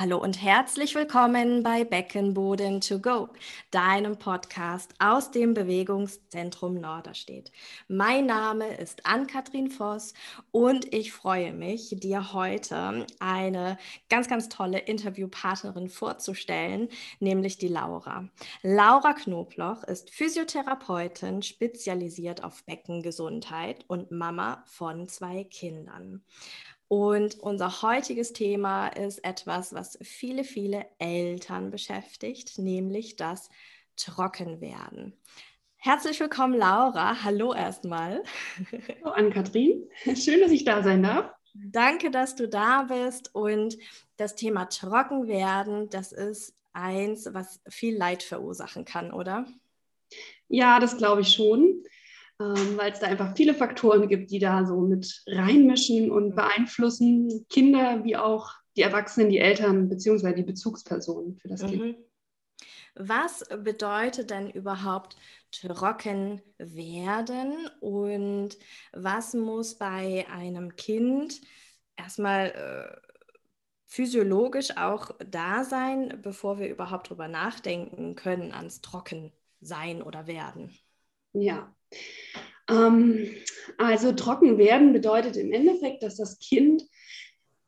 Hallo und herzlich willkommen bei Beckenboden to go, deinem Podcast aus dem Bewegungszentrum Norderstedt. Mein Name ist Ann-Kathrin Voss und ich freue mich, dir heute eine ganz, ganz tolle Interviewpartnerin vorzustellen, nämlich die Laura. Laura Knobloch ist Physiotherapeutin, spezialisiert auf Beckengesundheit und Mama von zwei Kindern. Und unser heutiges Thema ist etwas, was viele, viele Eltern beschäftigt, nämlich das Trockenwerden. Herzlich willkommen, Laura. Hallo erstmal. Hallo, Ann-Kathrin. Schön, dass ich da sein darf. Danke, dass du da bist. Und das Thema Trockenwerden, das ist eins, was viel Leid verursachen kann, oder? Ja, das glaube ich schon ähm, weil es da einfach viele Faktoren gibt, die da so mit reinmischen und mhm. beeinflussen, Kinder wie auch die Erwachsenen, die Eltern beziehungsweise die Bezugspersonen für das mhm. Kind. Was bedeutet denn überhaupt trocken werden und was muss bei einem Kind erstmal äh, physiologisch auch da sein, bevor wir überhaupt darüber nachdenken können, ans Trockensein oder werden? Ja, ähm, also trocken werden bedeutet im Endeffekt, dass das Kind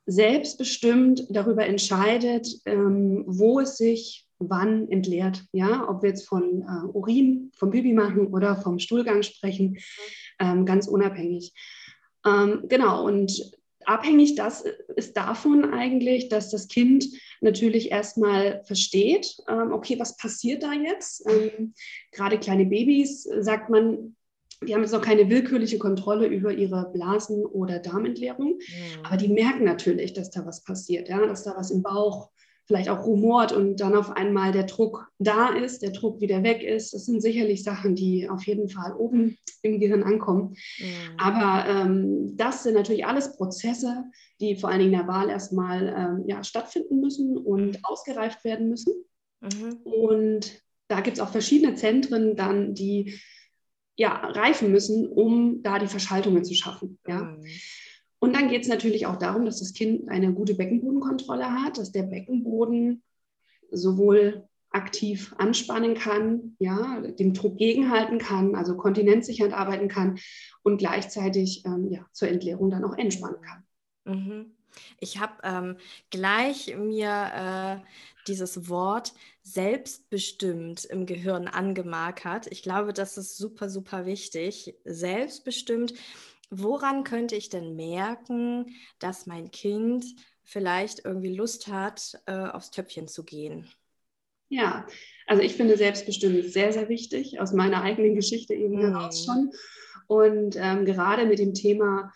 selbstbestimmt darüber entscheidet, ähm, wo es sich wann entleert. Ja, ob wir jetzt von äh, Urin, vom Baby machen oder vom Stuhlgang sprechen, ähm, ganz unabhängig. Ähm, genau, und abhängig das ist davon eigentlich, dass das Kind natürlich erstmal versteht, ähm, okay, was passiert da jetzt? Ähm, gerade kleine Babys, äh, sagt man, die haben jetzt noch keine willkürliche Kontrolle über ihre Blasen- oder Darmentleerung, mhm. aber die merken natürlich, dass da was passiert, ja, dass da was im Bauch vielleicht auch rumort und dann auf einmal der Druck da ist, der Druck wieder weg ist. Das sind sicherlich Sachen, die auf jeden Fall oben im Gehirn ankommen. Mhm. Aber ähm, das sind natürlich alles Prozesse, die vor allen Dingen in der Wahl erstmal ähm, ja, stattfinden müssen und ausgereift werden müssen. Mhm. Und da gibt es auch verschiedene Zentren dann, die ja, reifen müssen, um da die Verschaltungen zu schaffen. Ja. Mhm. Und dann geht es natürlich auch darum, dass das Kind eine gute Beckenbodenkontrolle hat, dass der Beckenboden sowohl aktiv anspannen kann, ja, dem Druck gegenhalten kann, also kontinenzsichernd arbeiten kann und gleichzeitig ähm, ja, zur Entleerung dann auch entspannen kann. Mhm. Ich habe ähm, gleich mir äh, dieses Wort selbstbestimmt im Gehirn angemarkert. Ich glaube, das ist super, super wichtig. Selbstbestimmt. Woran könnte ich denn merken, dass mein Kind vielleicht irgendwie Lust hat, äh, aufs Töpfchen zu gehen? Ja, also ich finde selbstbestimmt sehr, sehr wichtig, aus meiner eigenen Geschichte eben hm. heraus schon. Und ähm, gerade mit dem Thema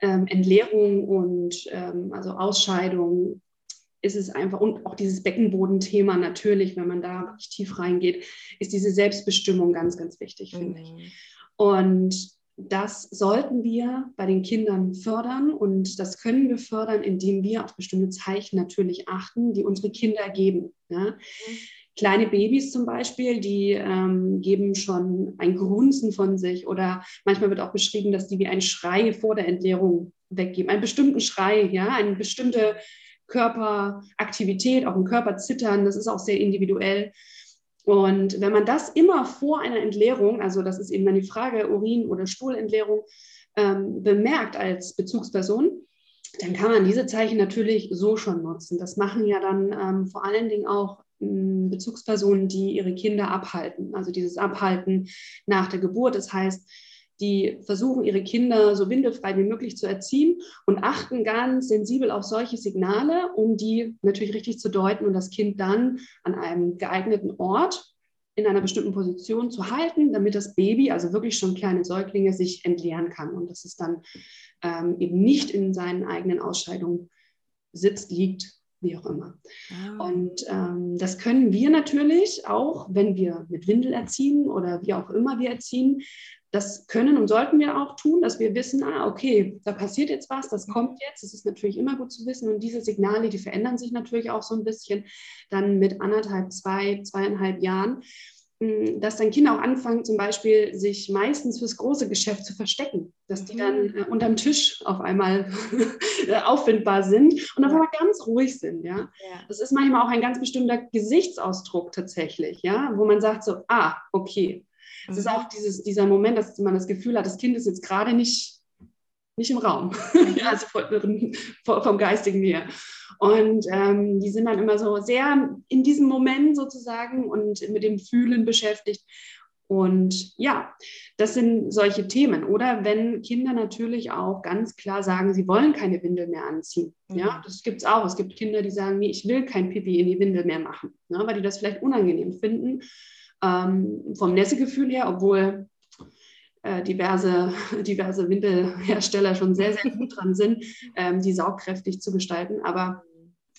ähm, Entleerung und ähm, also Ausscheidung ist es einfach, und auch dieses Beckenbodenthema natürlich, wenn man da wirklich tief reingeht, ist diese Selbstbestimmung ganz, ganz wichtig, finde mhm. ich. Und das sollten wir bei den Kindern fördern und das können wir fördern, indem wir auf bestimmte Zeichen natürlich achten, die unsere Kinder geben. Ja? Kleine Babys zum Beispiel, die ähm, geben schon ein Grunzen von sich oder manchmal wird auch beschrieben, dass die wie ein Schrei vor der Entleerung weggeben, einen bestimmten Schrei, ja, eine bestimmte Körperaktivität, auch im Körper zittern, das ist auch sehr individuell. Und wenn man das immer vor einer Entleerung, also das ist eben dann die Frage Urin- oder Stuhlentleerung, ähm, bemerkt als Bezugsperson, dann kann man diese Zeichen natürlich so schon nutzen. Das machen ja dann ähm, vor allen Dingen auch ähm, Bezugspersonen, die ihre Kinder abhalten. Also dieses Abhalten nach der Geburt. Das heißt, die versuchen, ihre Kinder so windelfrei wie möglich zu erziehen und achten ganz sensibel auf solche Signale, um die natürlich richtig zu deuten und das Kind dann an einem geeigneten Ort in einer bestimmten Position zu halten, damit das Baby, also wirklich schon kleine Säuglinge, sich entleeren kann und dass es dann ähm, eben nicht in seinen eigenen Ausscheidungen sitzt, liegt, wie auch immer. Ah. Und ähm, das können wir natürlich auch, wenn wir mit Windel erziehen oder wie auch immer wir erziehen, das können und sollten wir auch tun, dass wir wissen, ah, okay, da passiert jetzt was, das kommt jetzt. Das ist natürlich immer gut zu wissen. Und diese Signale, die verändern sich natürlich auch so ein bisschen dann mit anderthalb, zwei, zweieinhalb Jahren. hm, dass dann Kinder auch anfangen, zum Beispiel sich meistens fürs große Geschäft zu verstecken, dass die dann mhm. äh, unterm Tisch auf einmal äh, auffindbar sind und auf einmal ganz ruhig sind. Ja? ja? Das ist manchmal auch ein ganz bestimmter Gesichtsausdruck tatsächlich, ja, wo man sagt so, ah, okay. Es mhm. ist auch dieses, dieser Moment, dass man das Gefühl hat, das Kind ist jetzt gerade nicht, nicht im Raum, mhm. also vom, vom Geistigen her. Und ähm, die sind dann immer so sehr in diesem Moment sozusagen und mit dem Fühlen beschäftigt. Und ja, das sind solche Themen. Oder wenn Kinder natürlich auch ganz klar sagen, sie wollen keine Windel mehr anziehen. Mhm. Ja, das gibt es auch. Es gibt Kinder, die sagen, nee, ich will kein Pipi in die Windel mehr machen, ne, weil die das vielleicht unangenehm finden. Ähm, vom Nässegefühl her, obwohl äh, diverse, diverse Windelhersteller schon sehr, sehr gut dran sind, ähm, die saugkräftig zu gestalten. Aber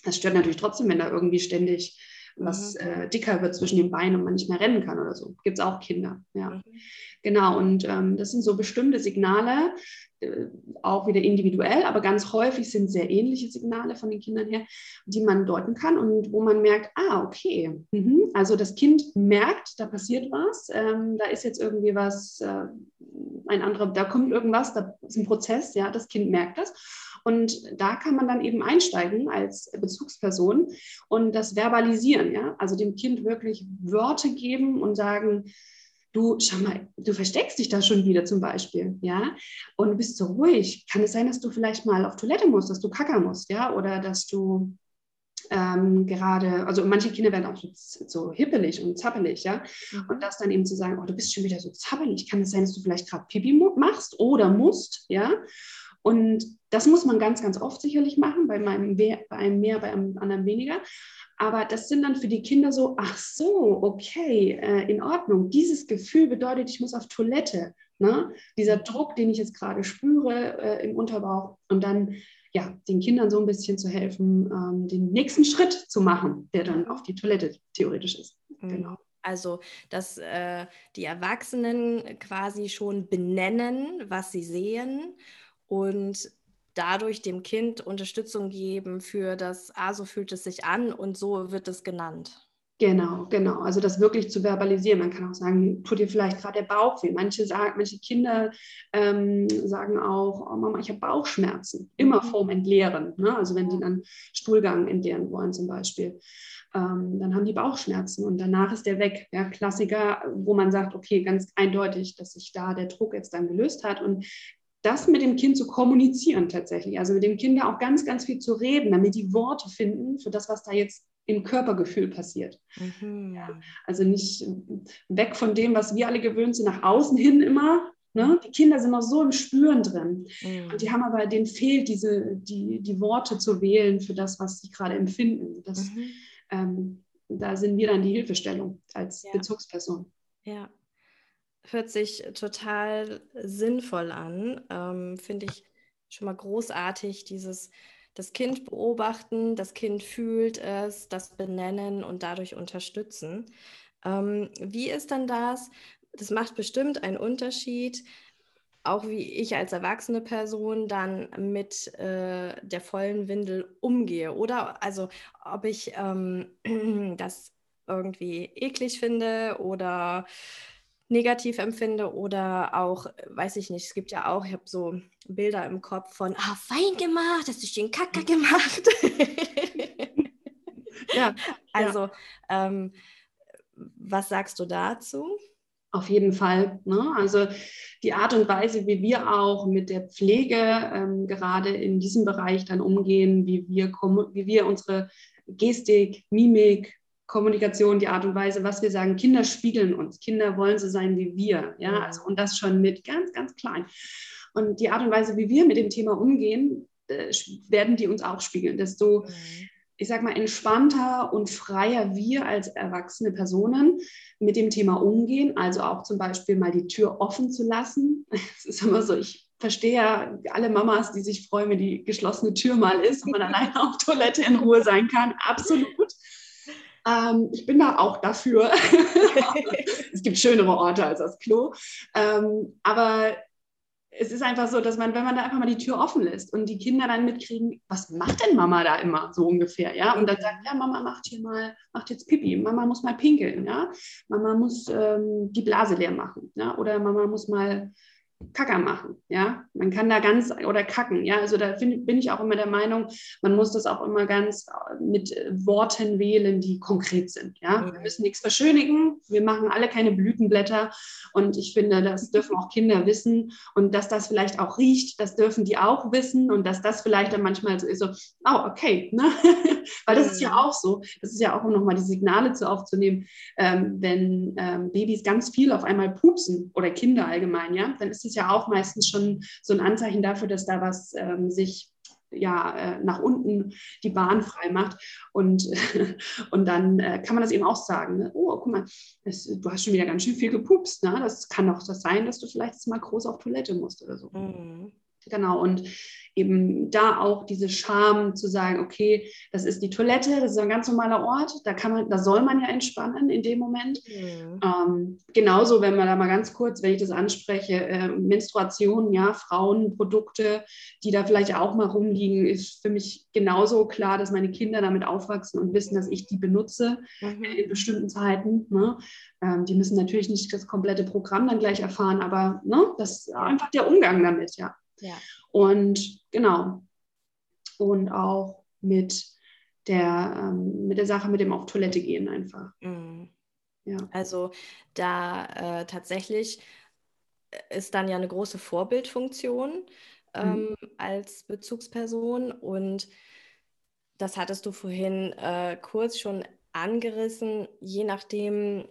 das stört natürlich trotzdem, wenn da irgendwie ständig was mhm. äh, dicker wird zwischen den Beinen und man nicht mehr rennen kann oder so. Gibt es auch Kinder, ja. Mhm. Genau, und ähm, das sind so bestimmte Signale, äh, auch wieder individuell, aber ganz häufig sind sehr ähnliche Signale von den Kindern her, die man deuten kann und wo man merkt, ah, okay, mhm. also das Kind merkt, da passiert was, ähm, da ist jetzt irgendwie was, äh, ein anderer, da kommt irgendwas, da ist ein Prozess, ja, das Kind merkt das und da kann man dann eben einsteigen als Bezugsperson und das verbalisieren, ja, also dem Kind wirklich Wörter geben und sagen, du, schau mal, du versteckst dich da schon wieder zum Beispiel, ja, und du bist so ruhig. Kann es sein, dass du vielleicht mal auf Toilette musst, dass du kackern musst, ja, oder dass du ähm, gerade, also manche Kinder werden auch so, so hippelig und zappelig, ja, mhm. und das dann eben zu sagen, oh, du bist schon wieder so zappelig, kann es sein, dass du vielleicht gerade Pipi machst oder musst, ja, und das muss man ganz, ganz oft sicherlich machen, bei, meinem, bei einem mehr, bei einem anderen weniger. Aber das sind dann für die Kinder so, ach so, okay, äh, in Ordnung. Dieses Gefühl bedeutet, ich muss auf Toilette. Ne? Dieser Druck, den ich jetzt gerade spüre äh, im Unterbauch. Und dann ja, den Kindern so ein bisschen zu helfen, ähm, den nächsten Schritt zu machen, der dann auf die Toilette theoretisch ist. Mhm. Genau. Also, dass äh, die Erwachsenen quasi schon benennen, was sie sehen und dadurch dem Kind Unterstützung geben für das, ah, so fühlt es sich an und so wird es genannt. Genau, genau. Also das wirklich zu verbalisieren. Man kann auch sagen, tut dir vielleicht gerade der Bauch weh. Manche sagen, manche Kinder ähm, sagen auch, oh Mama, ich habe Bauchschmerzen. Immer mhm. vorm Entleeren. Ne? Also wenn die dann Stuhlgang entleeren wollen zum Beispiel. Ähm, dann haben die Bauchschmerzen und danach ist der weg. Ja, Klassiker, wo man sagt, okay, ganz eindeutig, dass sich da der Druck jetzt dann gelöst hat. Und das mit dem Kind zu kommunizieren tatsächlich. Also mit dem Kind auch ganz, ganz viel zu reden, damit die Worte finden für das, was da jetzt im Körpergefühl passiert. Mhm. Ja, also nicht weg von dem, was wir alle gewöhnt sind, nach außen hin immer. Ne? Die Kinder sind noch so im Spüren drin. Mhm. Und die haben aber, denen fehlt diese, die, die Worte zu wählen für das, was sie gerade empfinden. Das, mhm. ähm, da sind wir dann die Hilfestellung als ja. Bezugsperson. Ja, hört sich total sinnvoll an. Ähm, Finde ich schon mal großartig, dieses das Kind beobachten, das Kind fühlt es, das benennen und dadurch unterstützen. Ähm, wie ist dann das? Das macht bestimmt einen Unterschied, auch wie ich als erwachsene Person dann mit äh, der vollen Windel umgehe. Oder also ob ich ähm, das irgendwie eklig finde oder negativ empfinde oder auch, weiß ich nicht, es gibt ja auch, ich habe so Bilder im Kopf von, ah, fein gemacht, hast du schön Kacker mhm. gemacht. ja. Also, ja. Ähm, was sagst du dazu? Auf jeden Fall. Ne? Also die Art und Weise, wie wir auch mit der Pflege ähm, gerade in diesem Bereich dann umgehen, wie wir, wie wir unsere Gestik, Mimik, Kommunikation, die Art und Weise, was wir sagen. Kinder spiegeln uns. Kinder wollen so sein wie wir. Ja, also, und das schon mit ganz, ganz klein. Und die Art und Weise, wie wir mit dem Thema umgehen, äh, werden die uns auch spiegeln. Desto, mhm. ich sag mal, entspannter und freier wir als erwachsene Personen mit dem Thema umgehen. Also auch zum Beispiel mal die Tür offen zu lassen. Es ist immer so, ich verstehe ja alle Mamas, die sich freuen, wenn die geschlossene Tür mal ist und man alleine auf Toilette in Ruhe sein kann. Absolut. Ähm, ich bin da auch dafür. es gibt schönere Orte als das Klo. Ähm, aber es ist einfach so, dass man, wenn man da einfach mal die Tür offen lässt und die Kinder dann mitkriegen, was macht denn Mama da immer so ungefähr, ja? Und dann sagt, ja, Mama macht hier mal, macht jetzt Pipi, Mama muss mal pinkeln, ja? Mama muss ähm, die Blase leer machen, ja? Oder Mama muss mal Kacker machen, ja. Man kann da ganz oder kacken, ja. Also da find, bin ich auch immer der Meinung, man muss das auch immer ganz äh, mit äh, Worten wählen, die konkret sind, ja. Wir müssen nichts verschönigen, wir machen alle keine Blütenblätter und ich finde, das dürfen auch Kinder wissen und dass das vielleicht auch riecht, das dürfen die auch wissen und dass das vielleicht dann manchmal so ist, so, oh, okay, ne? weil das ist ja auch so, das ist ja auch, um nochmal die Signale zu aufzunehmen, ähm, wenn ähm, Babys ganz viel auf einmal pupsen oder Kinder allgemein, ja, dann ist es ja auch meistens schon so ein Anzeichen dafür, dass da was ähm, sich ja, äh, nach unten die Bahn frei macht. Und, und dann äh, kann man das eben auch sagen. Ne? Oh, guck mal, das, du hast schon wieder ganz schön viel gepupst. Ne? Das kann doch das sein, dass du vielleicht mal groß auf Toilette musst oder so. Mhm. Genau, und eben da auch diese Scham zu sagen, okay, das ist die Toilette, das ist ein ganz normaler Ort, da kann man, da soll man ja entspannen in dem Moment. Mhm. Ähm, genauso, wenn man da mal ganz kurz, wenn ich das anspreche, äh, Menstruation, ja, Frauenprodukte, die da vielleicht auch mal rumliegen, ist für mich genauso klar, dass meine Kinder damit aufwachsen und wissen, dass ich die benutze mhm. in bestimmten Zeiten. Ne? Ähm, die müssen natürlich nicht das komplette Programm dann gleich erfahren, aber ne, das ist einfach der Umgang damit, ja. Ja. Und genau. Und auch mit der, ähm, mit der Sache mit dem auf Toilette gehen einfach. Mhm. Ja. Also da äh, tatsächlich ist dann ja eine große Vorbildfunktion ähm, mhm. als Bezugsperson und das hattest du vorhin äh, kurz schon angerissen, je nachdem,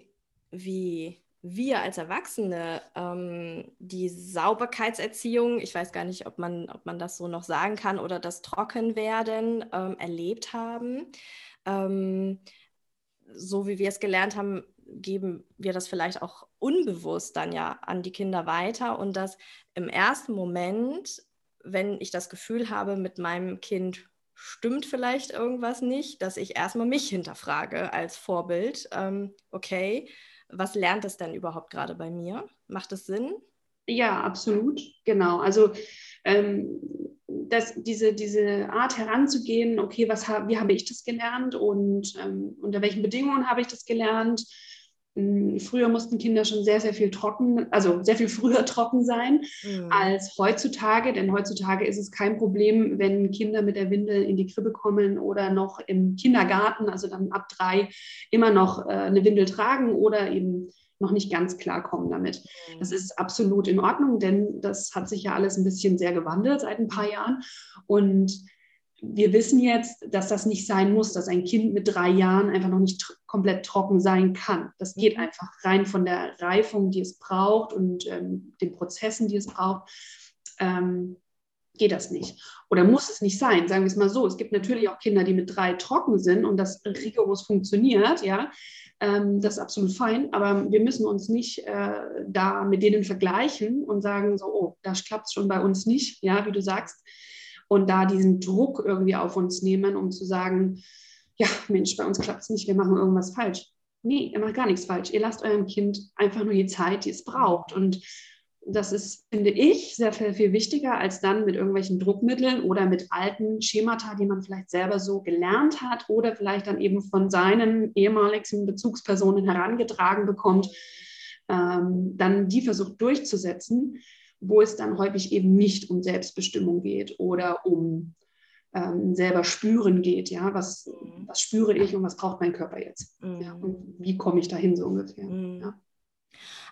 wie wir als Erwachsene ähm, die Sauberkeitserziehung, ich weiß gar nicht, ob man, ob man das so noch sagen kann, oder das Trockenwerden ähm, erlebt haben. Ähm, so wie wir es gelernt haben, geben wir das vielleicht auch unbewusst dann ja an die Kinder weiter und dass im ersten Moment, wenn ich das Gefühl habe, mit meinem Kind stimmt vielleicht irgendwas nicht, dass ich erstmal mich hinterfrage als Vorbild. Ähm, okay, was lernt es denn überhaupt gerade bei mir? Macht es Sinn? Ja, absolut, genau. Also ähm, das, diese, diese Art heranzugehen, okay, was hab, wie habe ich das gelernt und ähm, unter welchen Bedingungen habe ich das gelernt? Hm, früher mussten Kinder schon sehr, sehr viel trocken, also sehr viel früher trocken sein mhm. als heutzutage, denn heutzutage ist es kein Problem, wenn Kinder mit der Windel in die Krippe kommen oder noch im Kindergarten, also dann ab drei, immer noch äh, eine Windel tragen oder eben noch nicht ganz klarkommen damit. Mhm. Das ist absolut in Ordnung, denn das hat sich ja alles ein bisschen sehr gewandelt seit ein paar Jahren und wir wissen jetzt, dass das nicht sein muss, dass ein Kind mit drei Jahren einfach noch nicht tr komplett trocken sein kann. Das geht mhm. einfach rein von der Reifung, die es braucht und ähm, den Prozessen, die es braucht. Ähm, geht das nicht. Oder muss es nicht sein, sagen wir es mal so. Es gibt natürlich auch Kinder, die mit drei trocken sind und das rigoros funktioniert, ja. Ähm, das ist absolut fein, aber wir müssen uns nicht äh, da mit denen vergleichen und sagen so, oh, das klappt schon bei uns nicht, ja, wie du sagst und da diesen Druck irgendwie auf uns nehmen, um zu sagen, ja, Mensch, bei uns klappt es nicht, wir machen irgendwas falsch. Nee, ihr macht gar nichts falsch. Ihr lasst eurem Kind einfach nur die Zeit, die es braucht. Und das ist, finde ich, sehr viel, viel wichtiger, als dann mit irgendwelchen Druckmitteln oder mit alten Schemata, die man vielleicht selber so gelernt hat oder vielleicht dann eben von seinen ehemaligen Bezugspersonen herangetragen bekommt, ähm, dann die versucht durchzusetzen wo es dann häufig eben nicht um Selbstbestimmung geht oder um ähm, selber spüren geht. Ja, was, mhm. was spüre ich und was braucht mein Körper jetzt? Mhm. Ja, und wie komme ich dahin so ungefähr? Mhm. Ja.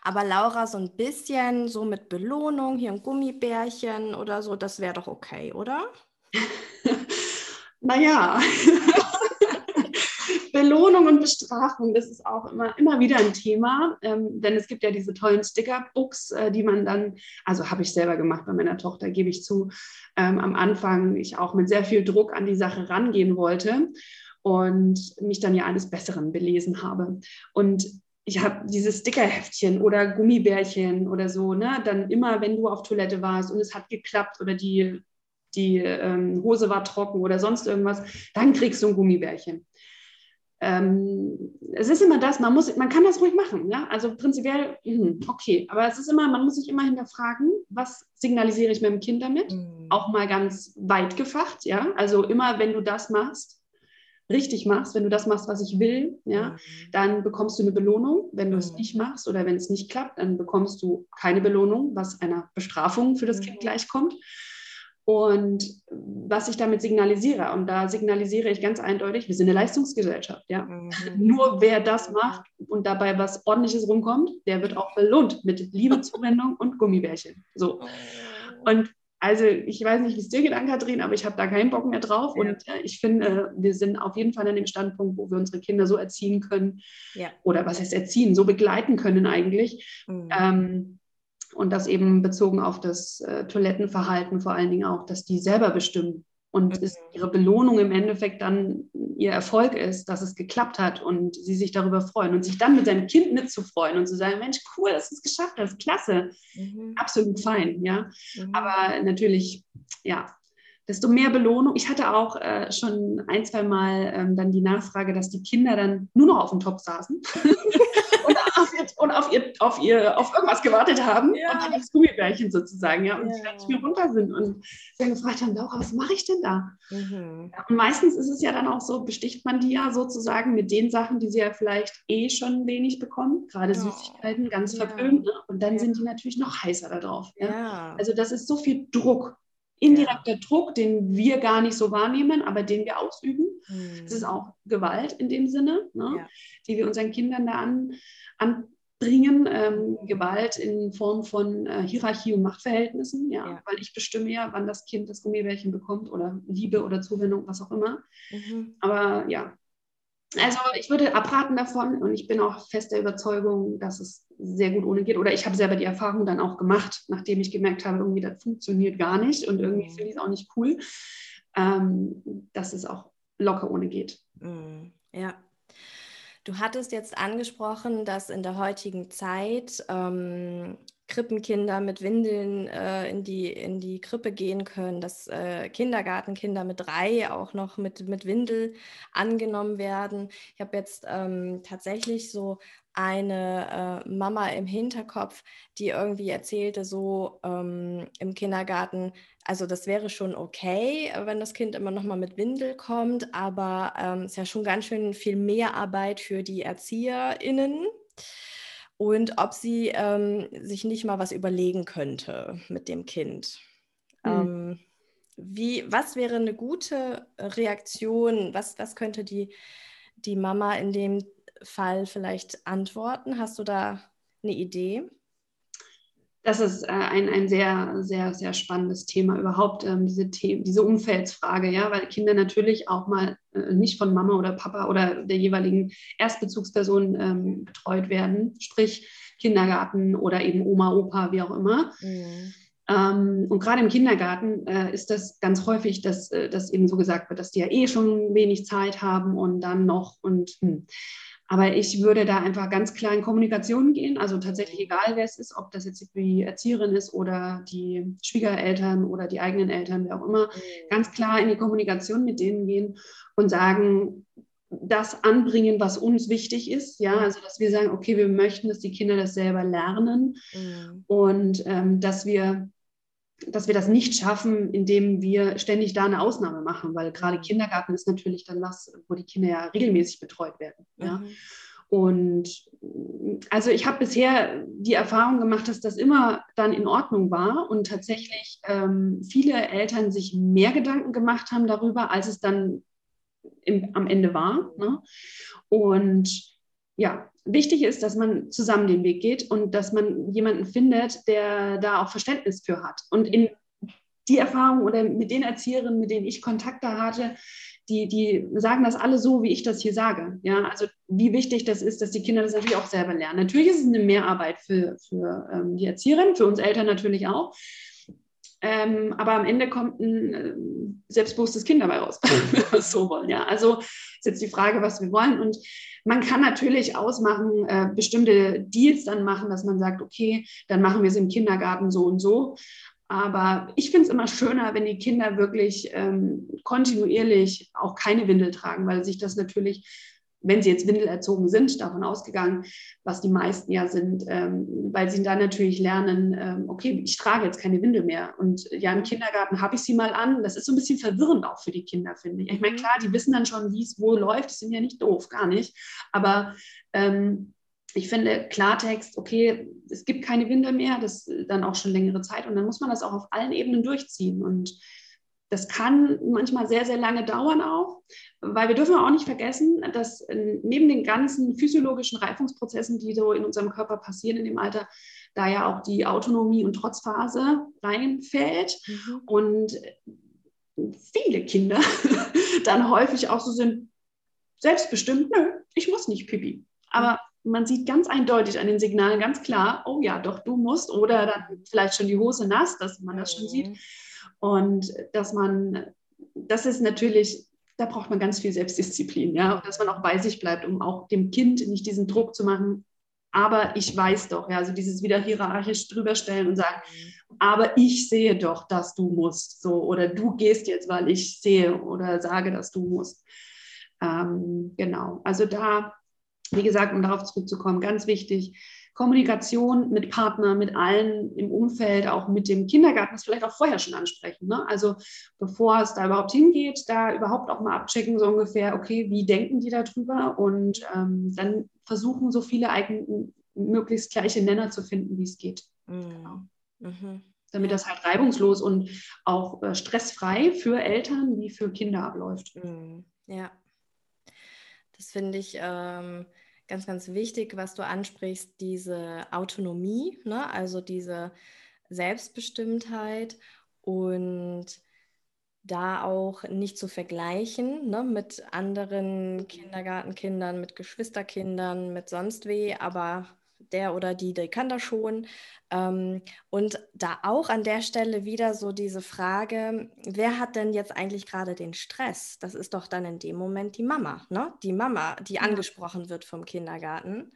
Aber Laura, so ein bisschen so mit Belohnung, hier ein Gummibärchen oder so, das wäre doch okay, oder? naja, Belohnung und Bestrafung, das ist auch immer, immer wieder ein Thema, ähm, denn es gibt ja diese tollen Sticker-Books, äh, die man dann, also habe ich selber gemacht bei meiner Tochter, gebe ich zu, ähm, am Anfang ich auch mit sehr viel Druck an die Sache rangehen wollte und mich dann ja eines Besseren belesen habe. Und ich habe dieses Stickerheftchen oder Gummibärchen oder so, ne? Dann immer, wenn du auf Toilette warst und es hat geklappt oder die, die ähm, Hose war trocken oder sonst irgendwas, dann kriegst du ein Gummibärchen ähm, es ist immer das, man muss, man kann das ruhig machen, ja. Also prinzipiell, mh, okay, aber es ist immer, man muss sich immer hinterfragen, was signalisiere ich meinem Kind damit? Mhm. Auch mal ganz weit gefacht, ja. Also immer, wenn du das machst, richtig machst, wenn du das machst, was ich will, ja, mhm. dann bekommst du eine Belohnung. Wenn du es mhm. nicht machst oder wenn es nicht klappt, dann bekommst du keine Belohnung, was einer Bestrafung für das mhm. Kind gleichkommt. Und was ich damit signalisiere, und da signalisiere ich ganz eindeutig, wir sind eine Leistungsgesellschaft, ja. Mhm. Nur wer das macht und dabei was ordentliches rumkommt, der wird auch belohnt mit Liebe, Zuwendung und Gummibärchen. So. Oh. Und also ich weiß nicht, wie es dir geht, Ann-Kathrin, aber ich habe da keinen Bock mehr drauf. Ja. Und äh, ich finde, wir sind auf jeden Fall an dem Standpunkt, wo wir unsere Kinder so erziehen können. Ja. Oder was heißt erziehen, so begleiten können eigentlich. Mhm. Ähm, und das eben bezogen auf das äh, Toilettenverhalten vor allen Dingen auch, dass die selber bestimmen, und ist mhm. ihre Belohnung im Endeffekt dann ihr Erfolg ist, dass es geklappt hat und sie sich darüber freuen und sich dann mit seinem Kind mitzufreuen und zu sagen, Mensch, cool, dass du es geschafft hast, klasse, mhm. absolut fein, ja. Mhm. Aber natürlich, ja, desto mehr Belohnung. Ich hatte auch äh, schon ein, zwei Mal ähm, dann die Nachfrage, dass die Kinder dann nur noch auf dem Top saßen und, auf ihr, und auf, ihr, auf, ihr, auf irgendwas gewartet haben ja. und dann das Gummibärchen sozusagen, ja, und ja. die dann nicht mehr runter sind und dann gefragt haben, Laura, was mache ich denn da? Mhm. Ja, und meistens ist es ja dann auch so, besticht man die ja sozusagen mit den Sachen, die sie ja vielleicht eh schon wenig bekommen, gerade oh. Süßigkeiten, ganz verpönt, ne? und dann sind die natürlich noch heißer darauf. Ja? Also das ist so viel Druck indirekter ja. Druck, den wir gar nicht so wahrnehmen, aber den wir ausüben. Mhm. Das ist auch Gewalt in dem Sinne, ne, ja. die wir unseren Kindern da an, anbringen. Ähm, Gewalt in Form von äh, Hierarchie und Machtverhältnissen, ja, ja, weil ich bestimme ja, wann das Kind das Gummibärchen bekommt oder Liebe oder Zuwendung, was auch immer. Mhm. Aber ja, also ich würde abraten davon und ich bin auch fest der Überzeugung, dass es sehr gut ohne geht. Oder ich habe selber die Erfahrung dann auch gemacht, nachdem ich gemerkt habe, irgendwie das funktioniert gar nicht und irgendwie mhm. finde ich es auch nicht cool, ähm, dass es auch locker ohne geht. Mhm. Ja. Du hattest jetzt angesprochen, dass in der heutigen Zeit ähm, Krippenkinder mit Windeln äh, in, die, in die Krippe gehen können, dass äh, Kindergartenkinder mit drei auch noch mit, mit Windel angenommen werden. Ich habe jetzt ähm, tatsächlich so eine äh, Mama im Hinterkopf, die irgendwie erzählte, so ähm, im Kindergarten, also das wäre schon okay, wenn das Kind immer noch mal mit Windel kommt, aber es ähm, ist ja schon ganz schön viel mehr Arbeit für die ErzieherInnen und ob sie ähm, sich nicht mal was überlegen könnte mit dem Kind. Mhm. Ähm, wie, was wäre eine gute Reaktion? Was, was könnte die, die Mama in dem Fall vielleicht antworten? Hast du da eine Idee? Das ist äh, ein, ein sehr, sehr, sehr spannendes Thema überhaupt, ähm, diese, The diese Umfeldsfrage, ja, weil Kinder natürlich auch mal äh, nicht von Mama oder Papa oder der jeweiligen Erstbezugsperson ähm, betreut werden, sprich Kindergarten oder eben Oma, Opa, wie auch immer. Mhm. Ähm, und gerade im Kindergarten äh, ist das ganz häufig, dass, äh, dass eben so gesagt wird, dass die ja eh schon wenig Zeit haben und dann noch und hm. Aber ich würde da einfach ganz klar in Kommunikation gehen. Also tatsächlich egal, wer es ist, ob das jetzt die Erzieherin ist oder die Schwiegereltern oder die eigenen Eltern, wer auch immer, mhm. ganz klar in die Kommunikation mit denen gehen und sagen, das anbringen, was uns wichtig ist. Ja, also dass wir sagen, okay, wir möchten, dass die Kinder das selber lernen mhm. und ähm, dass wir dass wir das nicht schaffen, indem wir ständig da eine Ausnahme machen, weil gerade. Kindergarten ist natürlich dann was, wo die Kinder ja regelmäßig betreut werden. Ja. Mhm. Und also ich habe bisher die Erfahrung gemacht, dass das immer dann in Ordnung war und tatsächlich ähm, viele Eltern sich mehr Gedanken gemacht haben darüber, als es dann im, am Ende war. Ne? Und ja, wichtig ist, dass man zusammen den Weg geht und dass man jemanden findet, der da auch Verständnis für hat. Und in die Erfahrung oder mit den Erzieherinnen, mit denen ich Kontakte hatte, die, die sagen das alle so, wie ich das hier sage. Ja, also wie wichtig das ist, dass die Kinder das natürlich auch selber lernen. Natürlich ist es eine Mehrarbeit für, für ähm, die Erzieherin, für uns Eltern natürlich auch. Ähm, aber am Ende kommt ein äh, selbstbewusstes Kind dabei raus, wenn wir es so wollen. Ja, also ist jetzt die Frage, was wir wollen. Und man kann natürlich ausmachen, äh, bestimmte Deals dann machen, dass man sagt, okay, dann machen wir es im Kindergarten so und so. Aber ich finde es immer schöner, wenn die Kinder wirklich ähm, kontinuierlich auch keine Windel tragen, weil sich das natürlich wenn sie jetzt windelerzogen sind, davon ausgegangen, was die meisten ja sind, ähm, weil sie dann natürlich lernen, ähm, okay, ich trage jetzt keine Windel mehr. Und ja, im Kindergarten habe ich sie mal an. Das ist so ein bisschen verwirrend auch für die Kinder, finde ich. Ich meine, mhm. klar, die wissen dann schon, wie es wo läuft. Die sind ja nicht doof, gar nicht. Aber ähm, ich finde Klartext, okay, es gibt keine Windel mehr, das dann auch schon längere Zeit. Und dann muss man das auch auf allen Ebenen durchziehen. Und das kann manchmal sehr, sehr lange dauern auch, weil wir dürfen auch nicht vergessen, dass neben den ganzen physiologischen Reifungsprozessen, die so in unserem Körper passieren in dem Alter, da ja auch die Autonomie- und Trotzphase reinfällt. Mhm. Und viele Kinder dann häufig auch so sind, selbstbestimmt, nö, ich muss nicht pipi. Aber man sieht ganz eindeutig an den Signalen ganz klar, oh ja, doch, du musst. Oder dann vielleicht schon die Hose nass, dass man das schon sieht. Mhm. Und dass man, das ist natürlich, da braucht man ganz viel Selbstdisziplin, ja, und dass man auch bei sich bleibt, um auch dem Kind nicht diesen Druck zu machen. Aber ich weiß doch, ja, also dieses wieder hierarchisch drüberstellen und sagen, aber ich sehe doch, dass du musst, so, oder du gehst jetzt, weil ich sehe oder sage, dass du musst. Ähm, genau, also da, wie gesagt, um darauf zurückzukommen, ganz wichtig, Kommunikation mit Partnern, mit allen im Umfeld, auch mit dem Kindergarten, das vielleicht auch vorher schon ansprechen. Ne? Also bevor es da überhaupt hingeht, da überhaupt auch mal abchecken, so ungefähr, okay, wie denken die darüber und ähm, dann versuchen, so viele eigen, möglichst gleiche Nenner zu finden, wie es geht. Mhm. Genau. Mhm. Damit das halt reibungslos und auch äh, stressfrei für Eltern wie für Kinder abläuft. Mhm. Ja, das finde ich. Ähm ganz, ganz wichtig, was du ansprichst, diese Autonomie, ne? also diese Selbstbestimmtheit und da auch nicht zu vergleichen ne, mit anderen Kindergartenkindern, mit Geschwisterkindern, mit sonst weh, aber der oder die, die kann das schon. Ähm, und da auch an der Stelle wieder so diese Frage, wer hat denn jetzt eigentlich gerade den Stress? Das ist doch dann in dem Moment die Mama, ne? Die Mama, die ja. angesprochen wird vom Kindergarten.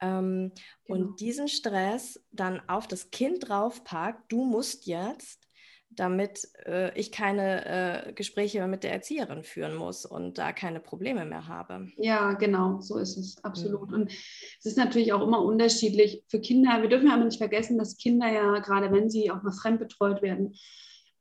Ähm, genau. Und diesen Stress dann auf das Kind draufpackt, du musst jetzt damit äh, ich keine äh, Gespräche mit der Erzieherin führen muss und da keine Probleme mehr habe. Ja, genau, so ist es, absolut. Mhm. Und es ist natürlich auch immer unterschiedlich für Kinder. Wir dürfen aber nicht vergessen, dass Kinder ja, gerade wenn sie auch mal fremdbetreut werden,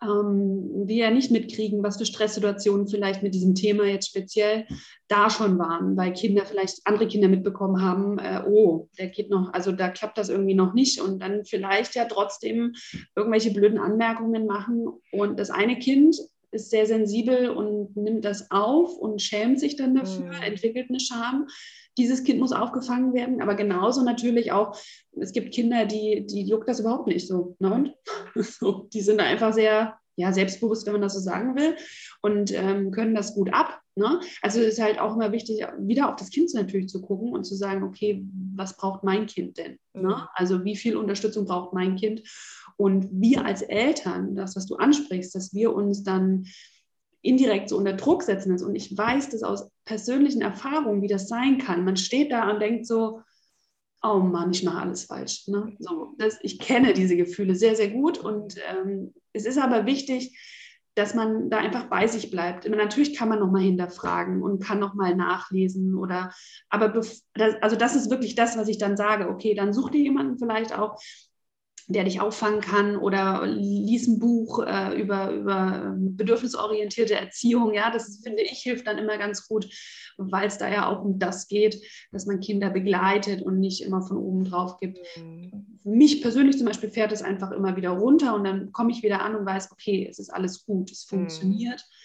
ähm, wir ja nicht mitkriegen, was für Stresssituationen vielleicht mit diesem Thema jetzt speziell da schon waren, weil Kinder vielleicht andere Kinder mitbekommen haben, äh, oh, der geht noch, also da klappt das irgendwie noch nicht und dann vielleicht ja trotzdem irgendwelche blöden Anmerkungen machen. Und das eine Kind ist sehr sensibel und nimmt das auf und schämt sich dann dafür, mhm. entwickelt eine Scham dieses Kind muss aufgefangen werden, aber genauso natürlich auch, es gibt Kinder, die, die juckt das überhaupt nicht so. Ne? Und so, die sind einfach sehr ja, selbstbewusst, wenn man das so sagen will, und ähm, können das gut ab. Ne? Also es ist halt auch immer wichtig, wieder auf das Kind natürlich zu gucken und zu sagen, okay, was braucht mein Kind denn? Ne? Mhm. Ne? Also wie viel Unterstützung braucht mein Kind? Und wir als Eltern, das, was du ansprichst, dass wir uns dann indirekt so unter Druck setzen ist. Und ich weiß das aus persönlichen Erfahrungen, wie das sein kann. Man steht da und denkt so, oh Mann, ich mache alles falsch. Ne? So, das, ich kenne diese Gefühle sehr, sehr gut. Und ähm, es ist aber wichtig, dass man da einfach bei sich bleibt. Natürlich kann man nochmal hinterfragen und kann nochmal nachlesen oder, aber das, also das ist wirklich das, was ich dann sage. Okay, dann such dir jemanden vielleicht auch, der dich auffangen kann oder lies ein Buch äh, über, über ähm, bedürfnisorientierte Erziehung. Ja, das finde ich, hilft dann immer ganz gut, weil es da ja auch um das geht, dass man Kinder begleitet und nicht immer von oben drauf gibt. Mhm. Mich persönlich zum Beispiel fährt es einfach immer wieder runter und dann komme ich wieder an und weiß, okay, es ist alles gut, es funktioniert. Mhm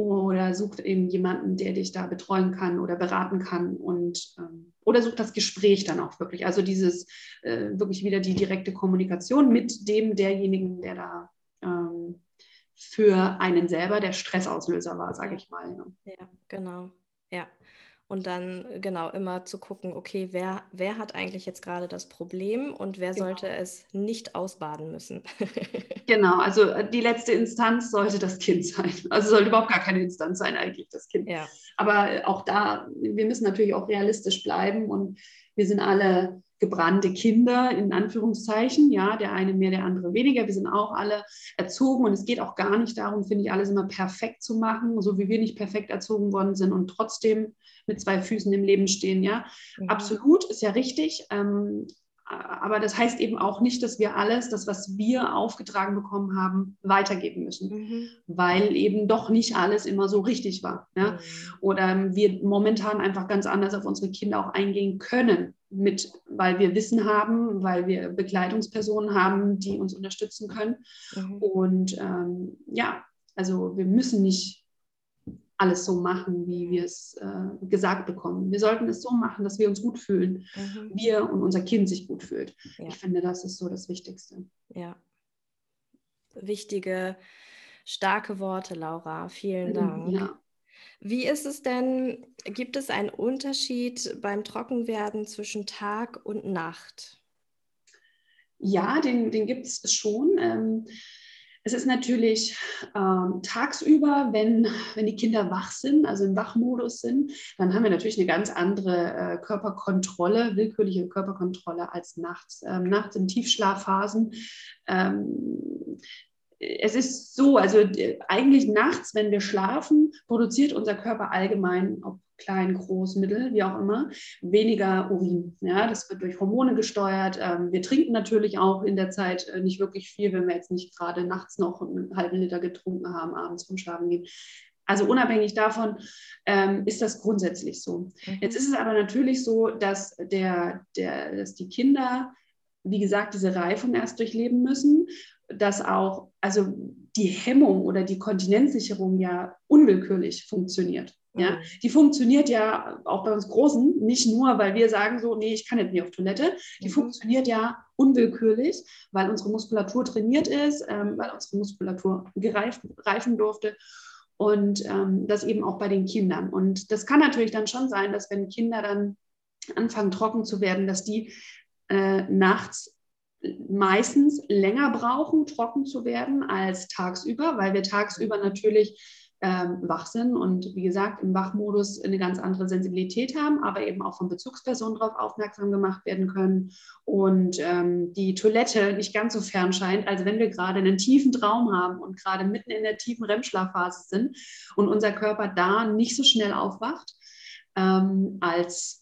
oder sucht eben jemanden, der dich da betreuen kann oder beraten kann und ähm, oder sucht das Gespräch dann auch wirklich. Also dieses äh, wirklich wieder die direkte Kommunikation mit dem derjenigen, der da ähm, für einen selber der Stressauslöser war, sage ich mal. Ne? Ja, genau. Ja. Und dann genau immer zu gucken, okay, wer, wer hat eigentlich jetzt gerade das Problem und wer genau. sollte es nicht ausbaden müssen. genau, also äh, die letzte Instanz sollte das Kind sein. Also sollte überhaupt gar keine Instanz sein, eigentlich das Kind. Ja. Aber auch da, wir müssen natürlich auch realistisch bleiben und wir sind alle gebrannte Kinder, in Anführungszeichen, ja, der eine mehr, der andere weniger. Wir sind auch alle erzogen und es geht auch gar nicht darum, finde ich, alles immer perfekt zu machen, so wie wir nicht perfekt erzogen worden sind und trotzdem mit zwei Füßen im Leben stehen, ja. Mhm. Absolut, ist ja richtig. Ähm, aber das heißt eben auch nicht, dass wir alles, das, was wir aufgetragen bekommen haben, weitergeben müssen, mhm. weil eben doch nicht alles immer so richtig war. Ja? Mhm. Oder wir momentan einfach ganz anders auf unsere Kinder auch eingehen können, mit, weil wir Wissen haben, weil wir Begleitungspersonen haben, die uns unterstützen können. Mhm. Und ähm, ja, also wir müssen nicht alles so machen, wie wir es äh, gesagt bekommen. Wir sollten es so machen, dass wir uns gut fühlen, mhm. wir und unser Kind sich gut fühlt. Ja. Ich finde, das ist so das Wichtigste. Ja. Wichtige, starke Worte, Laura. Vielen Dank. Ja. Wie ist es denn, gibt es einen Unterschied beim Trockenwerden zwischen Tag und Nacht? Ja, den, den gibt es schon. Ähm, es ist natürlich ähm, tagsüber, wenn, wenn die Kinder wach sind, also im Wachmodus sind, dann haben wir natürlich eine ganz andere äh, Körperkontrolle, willkürliche Körperkontrolle als nachts. Ähm, nachts in Tiefschlafphasen. Ähm, es ist so, also eigentlich nachts, wenn wir schlafen, produziert unser Körper allgemein, ob klein, groß, mittel, wie auch immer, weniger Urin. Ja, das wird durch Hormone gesteuert. Ähm, wir trinken natürlich auch in der Zeit äh, nicht wirklich viel, wenn wir jetzt nicht gerade nachts noch einen halben Liter getrunken haben, abends vom Schlafen gehen. Also unabhängig davon ähm, ist das grundsätzlich so. Mhm. Jetzt ist es aber natürlich so, dass, der, der, dass die Kinder, wie gesagt, diese Reifung erst durchleben müssen, dass auch also die Hemmung oder die Kontinenzsicherung ja unwillkürlich funktioniert. Ja, mhm. die funktioniert ja auch bei uns Großen nicht nur, weil wir sagen so, nee, ich kann jetzt nicht auf Toilette. Die mhm. funktioniert ja unwillkürlich, weil unsere Muskulatur trainiert ist, ähm, weil unsere Muskulatur gereift, reifen durfte und ähm, das eben auch bei den Kindern. Und das kann natürlich dann schon sein, dass wenn Kinder dann anfangen trocken zu werden, dass die äh, nachts meistens länger brauchen, trocken zu werden als tagsüber, weil wir tagsüber natürlich ähm, wach sind und wie gesagt im Wachmodus eine ganz andere Sensibilität haben, aber eben auch von Bezugspersonen darauf aufmerksam gemacht werden können und ähm, die Toilette nicht ganz so fern scheint. Also wenn wir gerade einen tiefen Traum haben und gerade mitten in der tiefen REM-Schlafphase sind und unser Körper da nicht so schnell aufwacht ähm, als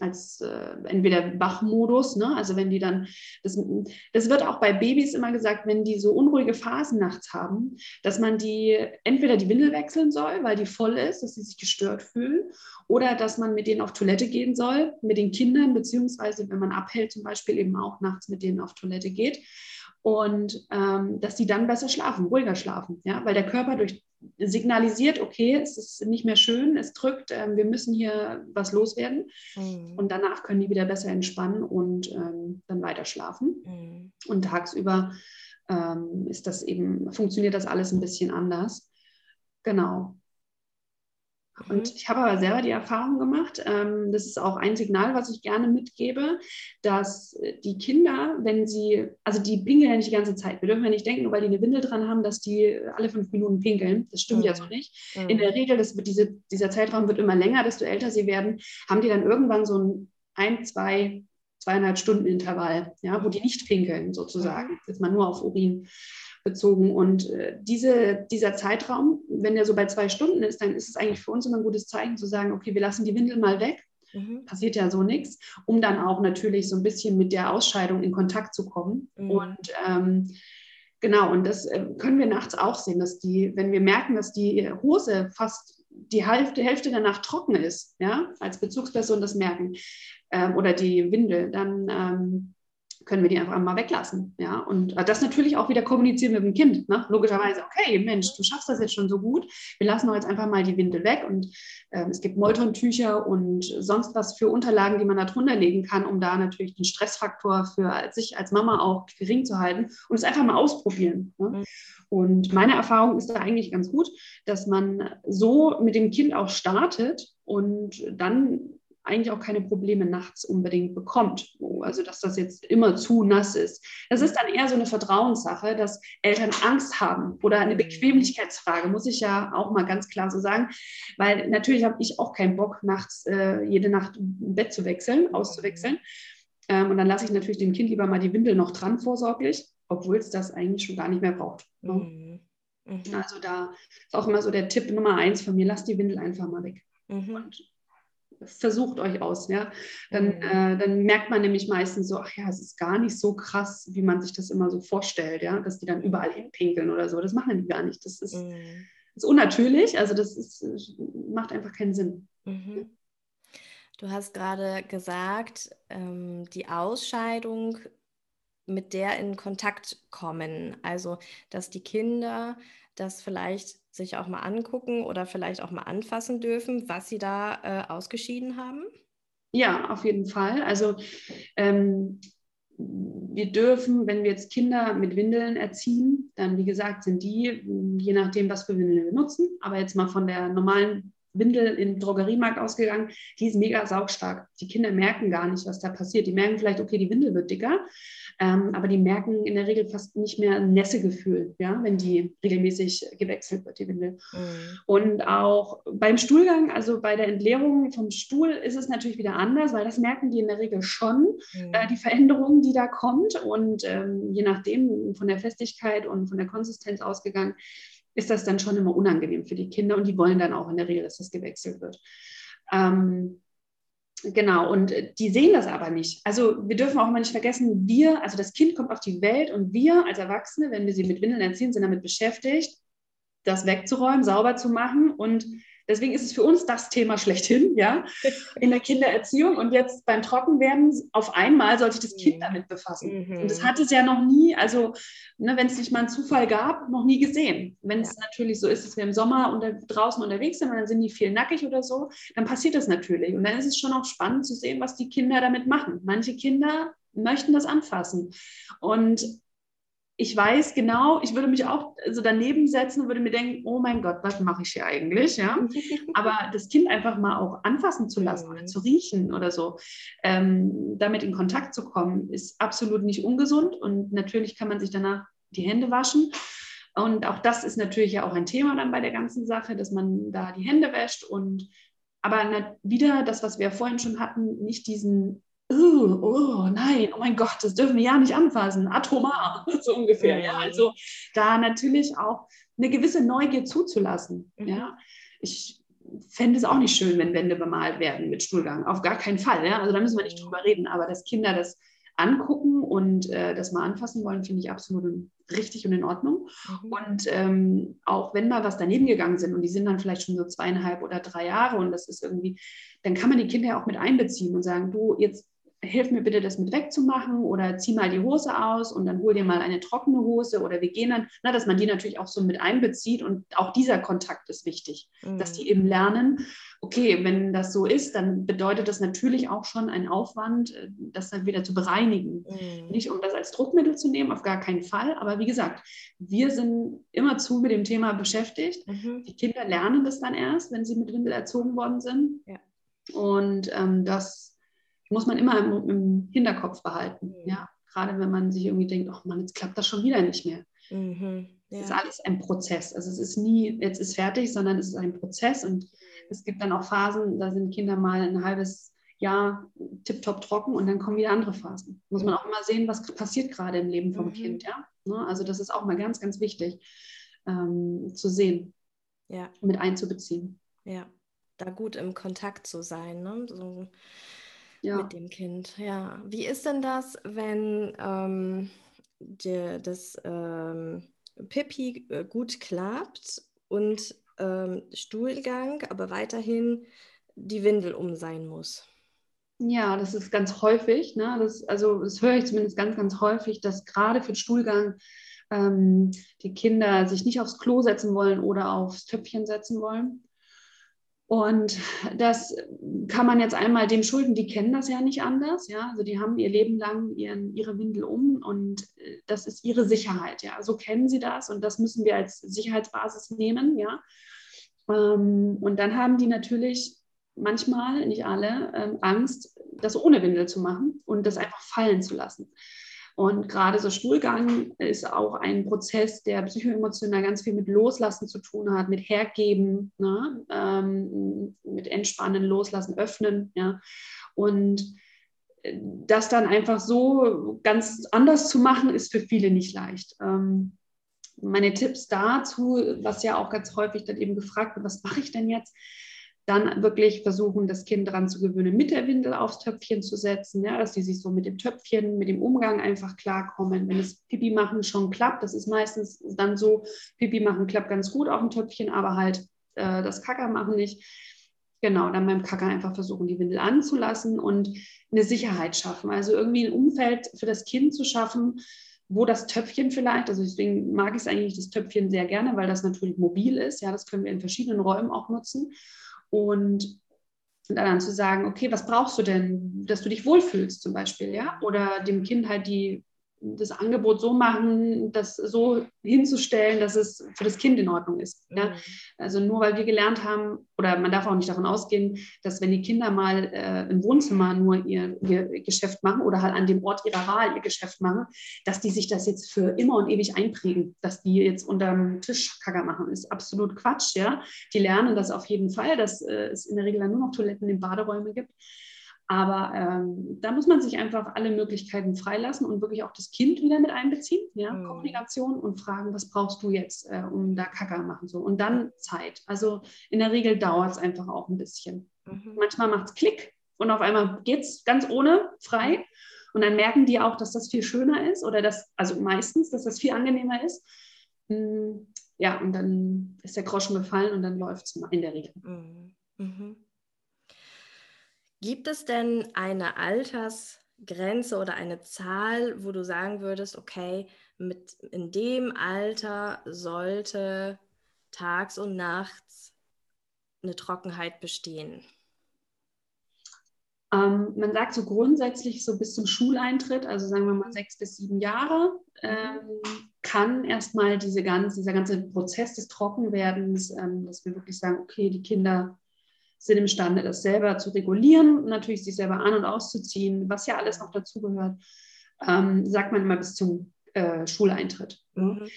als äh, entweder Wachmodus, ne? also wenn die dann, das, das wird auch bei Babys immer gesagt, wenn die so unruhige Phasen nachts haben, dass man die entweder die Windel wechseln soll, weil die voll ist, dass sie sich gestört fühlen, oder dass man mit denen auf Toilette gehen soll, mit den Kindern, beziehungsweise wenn man abhält, zum Beispiel eben auch nachts mit denen auf Toilette geht und ähm, dass die dann besser schlafen, ruhiger schlafen, ja, weil der Körper durch signalisiert, okay, es ist nicht mehr schön, es drückt, ähm, wir müssen hier was loswerden. Mhm. Und danach können die wieder besser entspannen und ähm, dann weiter schlafen. Mhm. Und tagsüber ähm, ist das eben, funktioniert das alles ein bisschen anders. Genau. Und mhm. ich habe aber selber die Erfahrung gemacht, ähm, das ist auch ein Signal, was ich gerne mitgebe, dass die Kinder, wenn sie, also die pinkeln ja nicht die ganze Zeit. Wir dürfen ja nicht denken, nur weil die eine Windel dran haben, dass die alle fünf Minuten pinkeln. Das stimmt mhm. ja so nicht. Mhm. In der Regel, das wird diese, dieser Zeitraum wird immer länger, desto älter sie werden, haben die dann irgendwann so ein ein, zwei, zweieinhalb Stunden Intervall, ja, wo die nicht pinkeln sozusagen. Mhm. Jetzt mal nur auf Urin bezogen. Und äh, diese, dieser Zeitraum, wenn der so bei zwei Stunden ist, dann ist es eigentlich für uns immer ein gutes Zeichen zu sagen, okay, wir lassen die Windel mal weg. Mhm. Passiert ja so nichts, um dann auch natürlich so ein bisschen mit der Ausscheidung in Kontakt zu kommen. Mhm. Und ähm, genau, und das äh, können wir nachts auch sehen, dass die, wenn wir merken, dass die Hose fast die Hälfte, Hälfte danach trocken ist, ja, als Bezugsperson das merken, ähm, oder die Windel, dann ähm, können wir die einfach mal weglassen. Ja? Und äh, das natürlich auch wieder kommunizieren mit dem Kind. Ne? Logischerweise, okay, Mensch, du schaffst das jetzt schon so gut. Wir lassen doch jetzt einfach mal die Windel weg. Und ähm, es gibt Moltontücher und sonst was für Unterlagen, die man da drunter legen kann, um da natürlich den Stressfaktor für sich als Mama auch gering zu halten und es einfach mal ausprobieren. Ne? Mhm. Und meine Erfahrung ist da eigentlich ganz gut, dass man so mit dem Kind auch startet und dann eigentlich auch keine Probleme nachts unbedingt bekommt. Also dass das jetzt immer zu nass ist. Das ist dann eher so eine Vertrauenssache, dass Eltern Angst haben oder eine mhm. Bequemlichkeitsfrage, muss ich ja auch mal ganz klar so sagen. Weil natürlich habe ich auch keinen Bock, nachts äh, jede Nacht ein Bett zu wechseln, auszuwechseln. Ähm, und dann lasse ich natürlich dem Kind lieber mal die Windel noch dran vorsorglich, obwohl es das eigentlich schon gar nicht mehr braucht. Ne? Mhm. Mhm. Also da ist auch immer so der Tipp Nummer eins von mir, lasst die Windel einfach mal weg. Mhm. Und versucht euch aus, ja. Dann, mhm. äh, dann merkt man nämlich meistens so, ach ja, es ist gar nicht so krass, wie man sich das immer so vorstellt, ja, dass die dann überall hinpinkeln oder so. Das machen die gar nicht. Das ist, mhm. ist unnatürlich, also das ist, macht einfach keinen Sinn. Mhm. Du hast gerade gesagt, ähm, die Ausscheidung, mit der in Kontakt kommen, also dass die Kinder das vielleicht sich auch mal angucken oder vielleicht auch mal anfassen dürfen, was sie da äh, ausgeschieden haben? Ja, auf jeden Fall. Also ähm, wir dürfen, wenn wir jetzt Kinder mit Windeln erziehen, dann wie gesagt sind die, je nachdem, was für Windeln wir nutzen, aber jetzt mal von der normalen Windel im Drogeriemarkt ausgegangen, die ist mega saugstark. Die Kinder merken gar nicht, was da passiert. Die merken vielleicht, okay, die Windel wird dicker, ähm, aber die merken in der Regel fast nicht mehr ein Nässegefühl, ja, wenn die regelmäßig gewechselt wird, die Windel. Mhm. Und auch beim Stuhlgang, also bei der Entleerung vom Stuhl, ist es natürlich wieder anders, weil das merken die in der Regel schon, mhm. äh, die Veränderung, die da kommt. Und ähm, je nachdem von der Festigkeit und von der Konsistenz ausgegangen, ist das dann schon immer unangenehm für die Kinder und die wollen dann auch in der Regel, dass das gewechselt wird. Ähm, Genau, und äh, die sehen das aber nicht. Also wir dürfen auch mal nicht vergessen, wir, also das Kind kommt auf die Welt und wir als Erwachsene, wenn wir sie mit Windeln erziehen, sind damit beschäftigt, das wegzuräumen, sauber zu machen und Deswegen ist es für uns das Thema schlechthin, ja, in der Kindererziehung. Und jetzt beim Trockenwerden, auf einmal sollte sich das Kind mhm. damit befassen. Mhm. Und das hat es ja noch nie, also ne, wenn es nicht mal einen Zufall gab, noch nie gesehen. Wenn es ja. natürlich so ist, dass wir im Sommer unter, draußen unterwegs sind und dann sind die viel nackig oder so, dann passiert das natürlich. Und dann ist es schon auch spannend zu sehen, was die Kinder damit machen. Manche Kinder möchten das anfassen. Und ich weiß genau, ich würde mich auch so daneben setzen und würde mir denken, oh mein Gott, was mache ich hier eigentlich? Ja? Aber das Kind einfach mal auch anfassen zu lassen oder mhm. zu riechen oder so, ähm, damit in Kontakt zu kommen, ist absolut nicht ungesund. Und natürlich kann man sich danach die Hände waschen. Und auch das ist natürlich ja auch ein Thema dann bei der ganzen Sache, dass man da die Hände wäscht und aber wieder das, was wir vorhin schon hatten, nicht diesen oh, oh, nein, oh mein Gott, das dürfen wir ja nicht anfassen, atomar, so ungefähr. Ja. Also da natürlich auch eine gewisse Neugier zuzulassen. Mhm. Ja. Ich fände es auch nicht schön, wenn Wände bemalt werden mit Stuhlgang. Auf gar keinen Fall. Ja. Also da müssen wir nicht mhm. drüber reden. Aber dass Kinder das angucken und äh, das mal anfassen wollen, finde ich absolut richtig und in Ordnung. Mhm. Und ähm, auch wenn mal was daneben gegangen sind und die sind dann vielleicht schon so zweieinhalb oder drei Jahre und das ist irgendwie, dann kann man die Kinder ja auch mit einbeziehen und sagen, du, jetzt hilf mir bitte, das mit wegzumachen oder zieh mal die Hose aus und dann hol dir mal eine trockene Hose oder wir gehen dann, na, dass man die natürlich auch so mit einbezieht und auch dieser Kontakt ist wichtig, mhm. dass die eben lernen, okay, wenn das so ist, dann bedeutet das natürlich auch schon einen Aufwand, äh, das dann wieder zu bereinigen. Mhm. Nicht um das als Druckmittel zu nehmen, auf gar keinen Fall, aber wie gesagt, wir sind immer zu mit dem Thema beschäftigt. Mhm. Die Kinder lernen das dann erst, wenn sie mit Windel erzogen worden sind. Ja. Und ähm, das muss man immer im, im Hinterkopf behalten. Mhm. Ja, gerade wenn man sich irgendwie denkt, oh Mann, jetzt klappt das schon wieder nicht mehr. Mhm. Ja. Es ist alles ein Prozess. Also es ist nie, jetzt ist fertig, sondern es ist ein Prozess und mhm. es gibt dann auch Phasen, da sind Kinder mal ein halbes Jahr tiptop trocken und dann kommen wieder andere Phasen. Muss man auch immer sehen, was passiert gerade im Leben vom mhm. Kind, ja. Ne? Also das ist auch mal ganz, ganz wichtig ähm, zu sehen, ja. mit einzubeziehen. Ja, da gut im Kontakt zu sein. Ne? So ja. mit dem Kind. Ja. Wie ist denn das, wenn ähm, die, das ähm, Pipi äh, gut klappt und ähm, Stuhlgang, aber weiterhin die Windel um sein muss? Ja, das ist ganz häufig. Ne? Das, also das höre ich zumindest ganz, ganz häufig, dass gerade für den Stuhlgang ähm, die Kinder sich nicht aufs Klo setzen wollen oder aufs Töpfchen setzen wollen. Und das kann man jetzt einmal dem schulden, die kennen das ja nicht anders, ja. Also die haben ihr Leben lang ihren, ihre Windel um und äh, das ist ihre Sicherheit, ja. So kennen sie das und das müssen wir als Sicherheitsbasis nehmen, ja. Ähm, und dann haben die natürlich manchmal, nicht alle, ähm, Angst, das ohne Windel zu machen und das einfach fallen zu lassen. Und gerade so Stuhlgang ist auch ein Prozess, der psychoemotional ganz viel mit Loslassen zu tun hat, mit Hergeben, ne? ähm, mit Entspannen, Loslassen, Öffnen. Ja? Und das dann einfach so ganz anders zu machen, ist für viele nicht leicht. Ähm, meine Tipps dazu, was ja auch ganz häufig dann eben gefragt wird, was mache ich denn jetzt? Dann wirklich versuchen, das Kind daran zu gewöhnen, mit der Windel aufs Töpfchen zu setzen, ja, dass die sich so mit dem Töpfchen, mit dem Umgang einfach klarkommen. Wenn das Pipi machen schon klappt, das ist meistens dann so, Pipi machen klappt ganz gut auf dem Töpfchen, aber halt äh, das Kacker machen nicht. Genau, dann beim Kacker einfach versuchen, die Windel anzulassen und eine Sicherheit schaffen. Also irgendwie ein Umfeld für das Kind zu schaffen, wo das Töpfchen vielleicht, also deswegen mag ich es eigentlich das Töpfchen sehr gerne, weil das natürlich mobil ist. Ja, das können wir in verschiedenen Räumen auch nutzen. Und dann zu sagen, okay, was brauchst du denn, dass du dich wohlfühlst zum Beispiel, ja? Oder dem Kind halt die das Angebot so machen, das so hinzustellen, dass es für das Kind in Ordnung ist. Ja? Mhm. Also nur weil wir gelernt haben, oder man darf auch nicht davon ausgehen, dass wenn die Kinder mal äh, im Wohnzimmer nur ihr, ihr, Geschäft machen oder halt an dem Ort ihrer Wahl ihr Geschäft machen, dass die sich das jetzt für immer und ewig einprägen, dass die jetzt unterm Tisch Kacker machen, ist absolut Quatsch. Ja? Die lernen das auf jeden Fall, dass äh, es in der Regel dann nur noch Toiletten in Baderäumen gibt. Aber ähm, da muss man sich einfach alle Möglichkeiten freilassen und wirklich auch das Kind wieder mit einbeziehen. Ja? Mhm. Kommunikation und fragen, was brauchst du jetzt, äh, um da Kacker machen so. Und dann Zeit. Also in der Regel dauert es einfach auch ein bisschen. Mhm. Manchmal macht es Klick und auf einmal geht es ganz ohne frei. Und dann merken die auch, dass das viel schöner ist oder dass, also meistens, dass das viel angenehmer ist. Mm, ja, und dann ist der Groschen gefallen und dann läuft es in der Regel. Mhm. Mhm. Gibt es denn eine Altersgrenze oder eine Zahl, wo du sagen würdest, okay, mit in dem Alter sollte tags und nachts eine Trockenheit bestehen? Ähm, man sagt so grundsätzlich so bis zum Schuleintritt, also sagen wir mal sechs bis sieben Jahre, mhm. ähm, kann erstmal diese ganze, dieser ganze Prozess des Trockenwerdens, ähm, dass wir wirklich sagen, okay, die Kinder sind imstande, das selber zu regulieren, natürlich sich selber an- und auszuziehen, was ja alles noch dazugehört, ähm, sagt man immer bis zum äh, Schuleintritt. Mhm.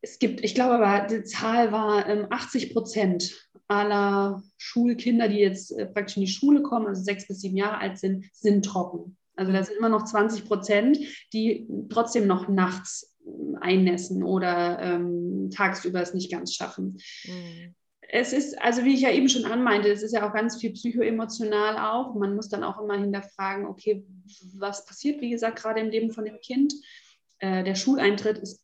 Es gibt, ich glaube aber, die Zahl war ähm, 80 Prozent aller Schulkinder, die jetzt äh, praktisch in die Schule kommen, also sechs bis sieben Jahre alt sind, sind trocken. Also da sind immer noch 20 Prozent, die trotzdem noch nachts einnässen oder ähm, tagsüber es nicht ganz schaffen. Mhm es ist, also wie ich ja eben schon anmeinte, es ist ja auch ganz viel psychoemotional auch. Man muss dann auch immer hinterfragen, okay, was passiert, wie gesagt, gerade im Leben von dem Kind. Äh, der Schuleintritt ist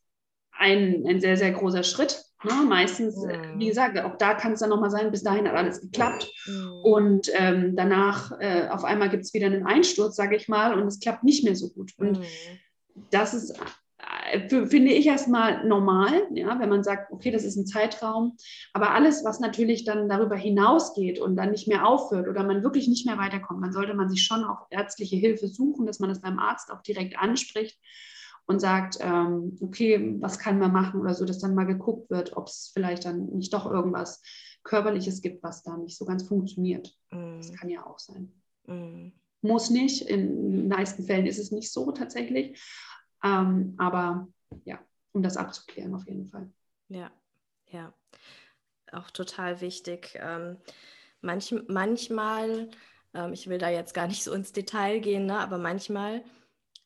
ein, ein sehr, sehr großer Schritt. Ne? Meistens, mhm. wie gesagt, auch da kann es dann nochmal sein, bis dahin hat alles geklappt. Mhm. Und ähm, danach äh, auf einmal gibt es wieder einen Einsturz, sage ich mal, und es klappt nicht mehr so gut. Und mhm. das ist finde ich erstmal normal, ja, wenn man sagt, okay, das ist ein Zeitraum. Aber alles, was natürlich dann darüber hinausgeht und dann nicht mehr aufhört oder man wirklich nicht mehr weiterkommt, dann sollte man sich schon auch ärztliche Hilfe suchen, dass man das beim Arzt auch direkt anspricht und sagt, ähm, okay, was kann man machen oder so, dass dann mal geguckt wird, ob es vielleicht dann nicht doch irgendwas Körperliches gibt, was da nicht so ganz funktioniert. Mm. Das kann ja auch sein. Mm. Muss nicht, in den meisten Fällen ist es nicht so tatsächlich. Ähm, aber ja, um das abzuklären auf jeden Fall. Ja, ja. Auch total wichtig. Ähm, manch, manchmal, ähm, ich will da jetzt gar nicht so ins Detail gehen, ne, aber manchmal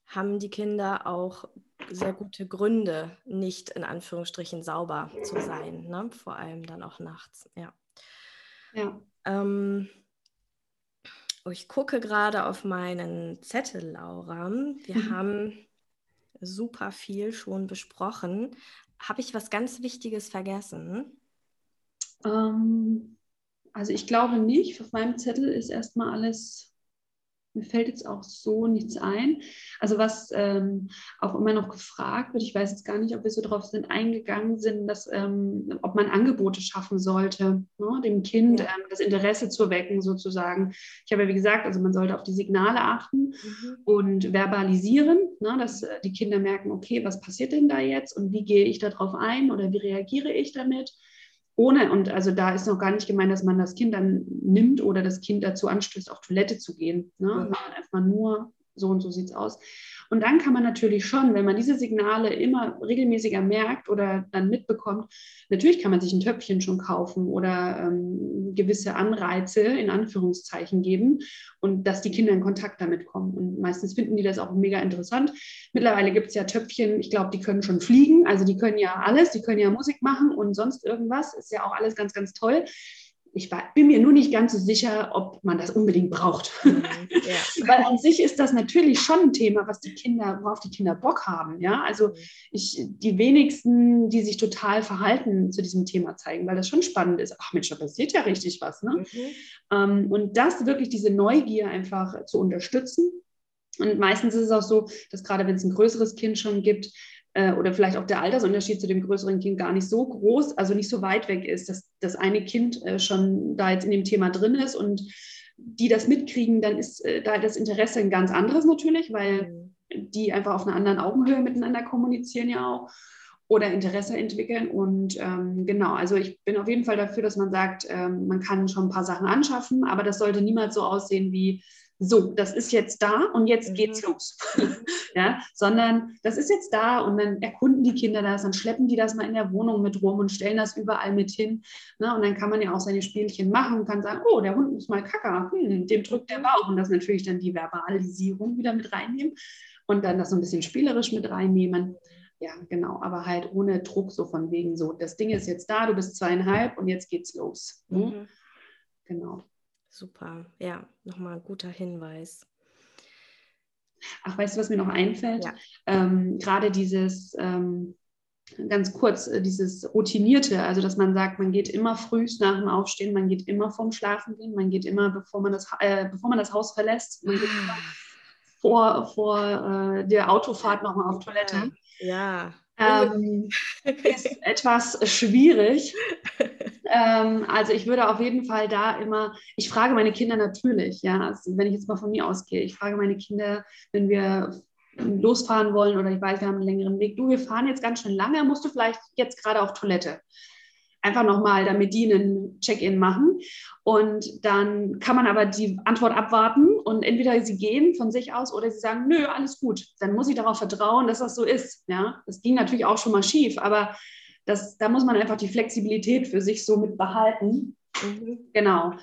haben die Kinder auch sehr gute Gründe, nicht in Anführungsstrichen sauber zu sein, ne? vor allem dann auch nachts. Ja. ja. Ähm, oh, ich gucke gerade auf meinen Zettel, Laura. Wir mhm. haben super viel schon besprochen. Habe ich was ganz Wichtiges vergessen? Ähm, also ich glaube nicht. Auf meinem Zettel ist erstmal alles mir fällt jetzt auch so nichts ein. Also was ähm, auch immer noch gefragt wird, ich weiß jetzt gar nicht, ob wir so drauf sind, eingegangen sind, dass, ähm, ob man Angebote schaffen sollte, ne, dem Kind ähm, das Interesse zu wecken sozusagen. Ich habe ja wie gesagt, also man sollte auf die Signale achten mhm. und verbalisieren, ne, dass die Kinder merken, okay, was passiert denn da jetzt und wie gehe ich darauf ein oder wie reagiere ich damit ohne, und also da ist noch gar nicht gemeint, dass man das Kind dann nimmt oder das Kind dazu anstößt, auf Toilette zu gehen, ne? Mhm. sondern einfach nur so und so sieht es aus. Und dann kann man natürlich schon, wenn man diese Signale immer regelmäßiger merkt oder dann mitbekommt, natürlich kann man sich ein Töpfchen schon kaufen oder ähm, gewisse Anreize in Anführungszeichen geben und dass die Kinder in Kontakt damit kommen. Und meistens finden die das auch mega interessant. Mittlerweile gibt es ja Töpfchen, ich glaube, die können schon fliegen, also die können ja alles, die können ja Musik machen und sonst irgendwas, ist ja auch alles ganz, ganz toll. Ich war, bin mir nur nicht ganz so sicher, ob man das unbedingt braucht. Mhm, ja. Weil an sich ist das natürlich schon ein Thema, was die Kinder, worauf die Kinder Bock haben. Ja, also mhm. ich, die wenigsten, die sich total verhalten zu diesem Thema zeigen, weil das schon spannend ist. Ach Mensch, da passiert ja richtig was. Ne? Mhm. Ähm, und das wirklich, diese Neugier einfach zu unterstützen. Und meistens ist es auch so, dass gerade wenn es ein größeres Kind schon gibt, äh, oder vielleicht auch der Altersunterschied zu dem größeren Kind gar nicht so groß, also nicht so weit weg ist, dass das eine Kind äh, schon da jetzt in dem Thema drin ist und die das mitkriegen, dann ist äh, da das Interesse ein ganz anderes natürlich, weil mhm. die einfach auf einer anderen Augenhöhe miteinander kommunizieren ja auch oder Interesse entwickeln. Und ähm, genau, also ich bin auf jeden Fall dafür, dass man sagt, ähm, man kann schon ein paar Sachen anschaffen, aber das sollte niemals so aussehen wie, so, das ist jetzt da und jetzt mhm. geht's los. ja, sondern das ist jetzt da und dann erkunden die Kinder das, dann schleppen die das mal in der Wohnung mit rum und stellen das überall mit hin. Ne? Und dann kann man ja auch seine Spielchen machen und kann sagen, oh, der Hund muss mal kacker, hm, dem drückt der Bauch und das natürlich dann die Verbalisierung wieder mit reinnehmen und dann das so ein bisschen spielerisch mit reinnehmen. Ja, genau, aber halt ohne Druck, so von wegen so, das Ding ist jetzt da, du bist zweieinhalb und jetzt geht's los. Ne? Mhm. Genau. Super, ja, nochmal ein guter Hinweis. Ach, weißt du, was mir noch einfällt? Ja. Ähm, Gerade dieses, ähm, ganz kurz, äh, dieses Routinierte, also dass man sagt, man geht immer frühst nach dem Aufstehen, man geht immer vorm Schlafen gehen, man geht immer, bevor man das, äh, bevor man das Haus verlässt, man geht immer vor, vor äh, der Autofahrt nochmal auf Toilette. Ja. Ähm, ist etwas schwierig. Ähm, also ich würde auf jeden Fall da immer, ich frage meine Kinder natürlich, ja, also wenn ich jetzt mal von mir ausgehe, ich frage meine Kinder, wenn wir losfahren wollen oder ich weiß, wir haben einen längeren Weg, du, wir fahren jetzt ganz schön lange, musst du vielleicht jetzt gerade auf Toilette? Einfach nochmal, damit die einen Check-in machen. Und dann kann man aber die Antwort abwarten und entweder sie gehen von sich aus oder sie sagen, nö, alles gut. Dann muss ich darauf vertrauen, dass das so ist. Ja, das ging natürlich auch schon mal schief, aber das, da muss man einfach die Flexibilität für sich so mit behalten. Mhm. Genau.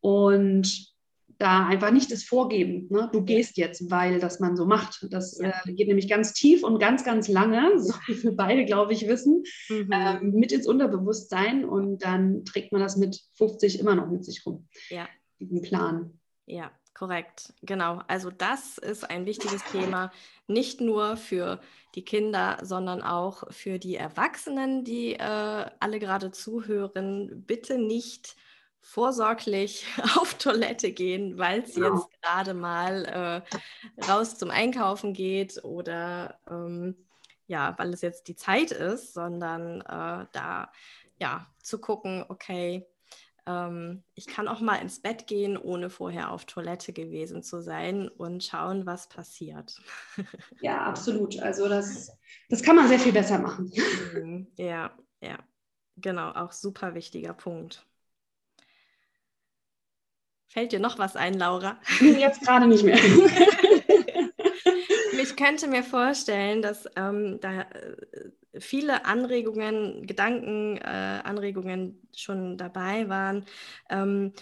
Und da einfach nicht das Vorgeben. Ne? Du gehst jetzt, weil das man so macht. Das ja. äh, geht nämlich ganz tief und ganz, ganz lange, so wie wir beide, glaube ich, wissen, mhm. äh, mit ins Unterbewusstsein und dann trägt man das mit 50 immer noch mit sich rum. Ja. Diesen Plan. Ja, korrekt. Genau. Also das ist ein wichtiges Thema, nicht nur für die Kinder, sondern auch für die Erwachsenen, die äh, alle gerade zuhören. Bitte nicht vorsorglich auf Toilette gehen, weil es genau. jetzt gerade mal äh, raus zum Einkaufen geht oder ähm, ja, weil es jetzt die Zeit ist, sondern äh, da ja zu gucken, okay, ähm, ich kann auch mal ins Bett gehen, ohne vorher auf Toilette gewesen zu sein und schauen, was passiert. Ja, absolut. Also das, das kann man sehr viel besser machen. Mhm. Ja, ja, genau, auch super wichtiger Punkt. Fällt dir noch was ein, Laura? Jetzt gerade nicht mehr. ich könnte mir vorstellen, dass ähm, da äh, viele Anregungen, Gedankenanregungen äh, schon dabei waren. Ähm,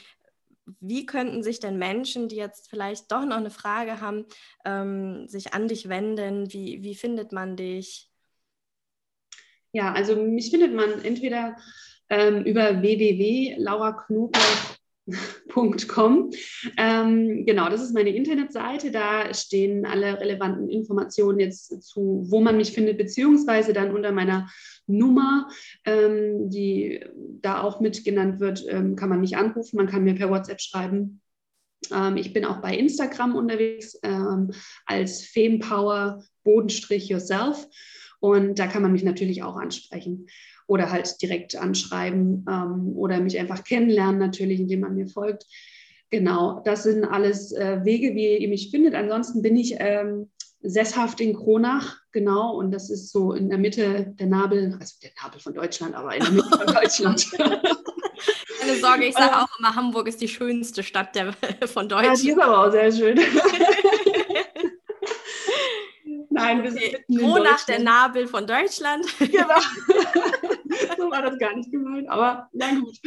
wie könnten sich denn Menschen, die jetzt vielleicht doch noch eine Frage haben, ähm, sich an dich wenden? Wie, wie findet man dich? Ja, also mich findet man entweder ähm, über www.lauraknobloch Com. Ähm, genau, das ist meine Internetseite. Da stehen alle relevanten Informationen jetzt zu, wo man mich findet, beziehungsweise dann unter meiner Nummer, ähm, die da auch mit genannt wird, ähm, kann man mich anrufen. Man kann mir per WhatsApp schreiben. Ähm, ich bin auch bei Instagram unterwegs ähm, als Fempower Bodenstrich Yourself. Und da kann man mich natürlich auch ansprechen oder halt direkt anschreiben ähm, oder mich einfach kennenlernen, natürlich, indem man mir folgt. Genau, das sind alles äh, Wege, wie ihr mich findet. Ansonsten bin ich ähm, sesshaft in Kronach, genau, und das ist so in der Mitte der Nabel, also der Nabel von Deutschland, aber in der Mitte von Deutschland. Keine Sorge, ich sage auch immer, Hamburg ist die schönste Stadt der, von Deutschland. Ja, die ist aber auch sehr schön. Nein, wir sind mitten Wo nach der Nabel von Deutschland. Genau. so war das gar nicht gemeint, aber na gut.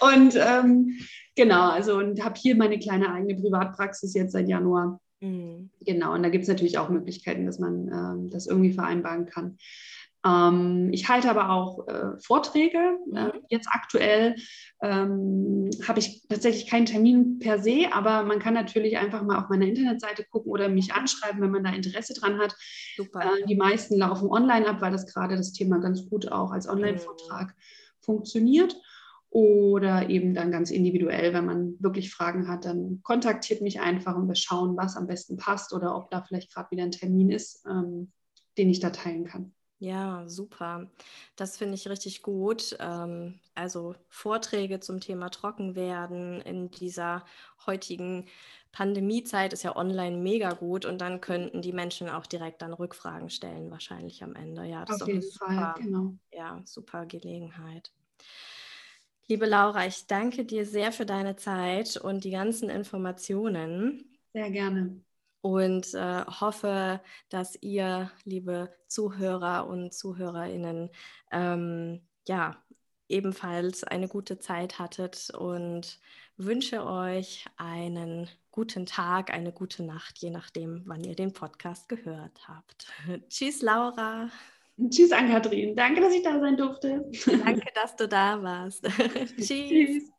Und ähm, genau, also und habe hier meine kleine eigene Privatpraxis jetzt seit Januar. Mhm. Genau, und da gibt es natürlich auch Möglichkeiten, dass man ähm, das irgendwie vereinbaren kann. Ähm, ich halte aber auch äh, Vorträge. Äh, jetzt aktuell ähm, habe ich tatsächlich keinen Termin per se, aber man kann natürlich einfach mal auf meiner Internetseite gucken oder mich anschreiben, wenn man da Interesse dran hat. Äh, die meisten laufen online ab, weil das gerade das Thema ganz gut auch als Online-Vortrag mhm. funktioniert. Oder eben dann ganz individuell, wenn man wirklich Fragen hat, dann kontaktiert mich einfach und wir schauen, was am besten passt oder ob da vielleicht gerade wieder ein Termin ist, ähm, den ich da teilen kann. Ja, super. Das finde ich richtig gut. Ähm, also Vorträge zum Thema Trockenwerden in dieser heutigen Pandemiezeit ist ja online mega gut und dann könnten die Menschen auch direkt dann Rückfragen stellen, wahrscheinlich am Ende. Ja, das Auf ist jeden Fall, super, genau. Ja, super Gelegenheit. Liebe Laura, ich danke dir sehr für deine Zeit und die ganzen Informationen. Sehr gerne und äh, hoffe, dass ihr, liebe Zuhörer und Zuhörerinnen, ähm, ja, ebenfalls eine gute Zeit hattet und wünsche euch einen guten Tag, eine gute Nacht, je nachdem, wann ihr den Podcast gehört habt. Tschüss, Laura. Tschüss, Ann-Kathrin. Danke, dass ich da sein durfte. Danke, dass du da warst. Tschüss. Tschüss.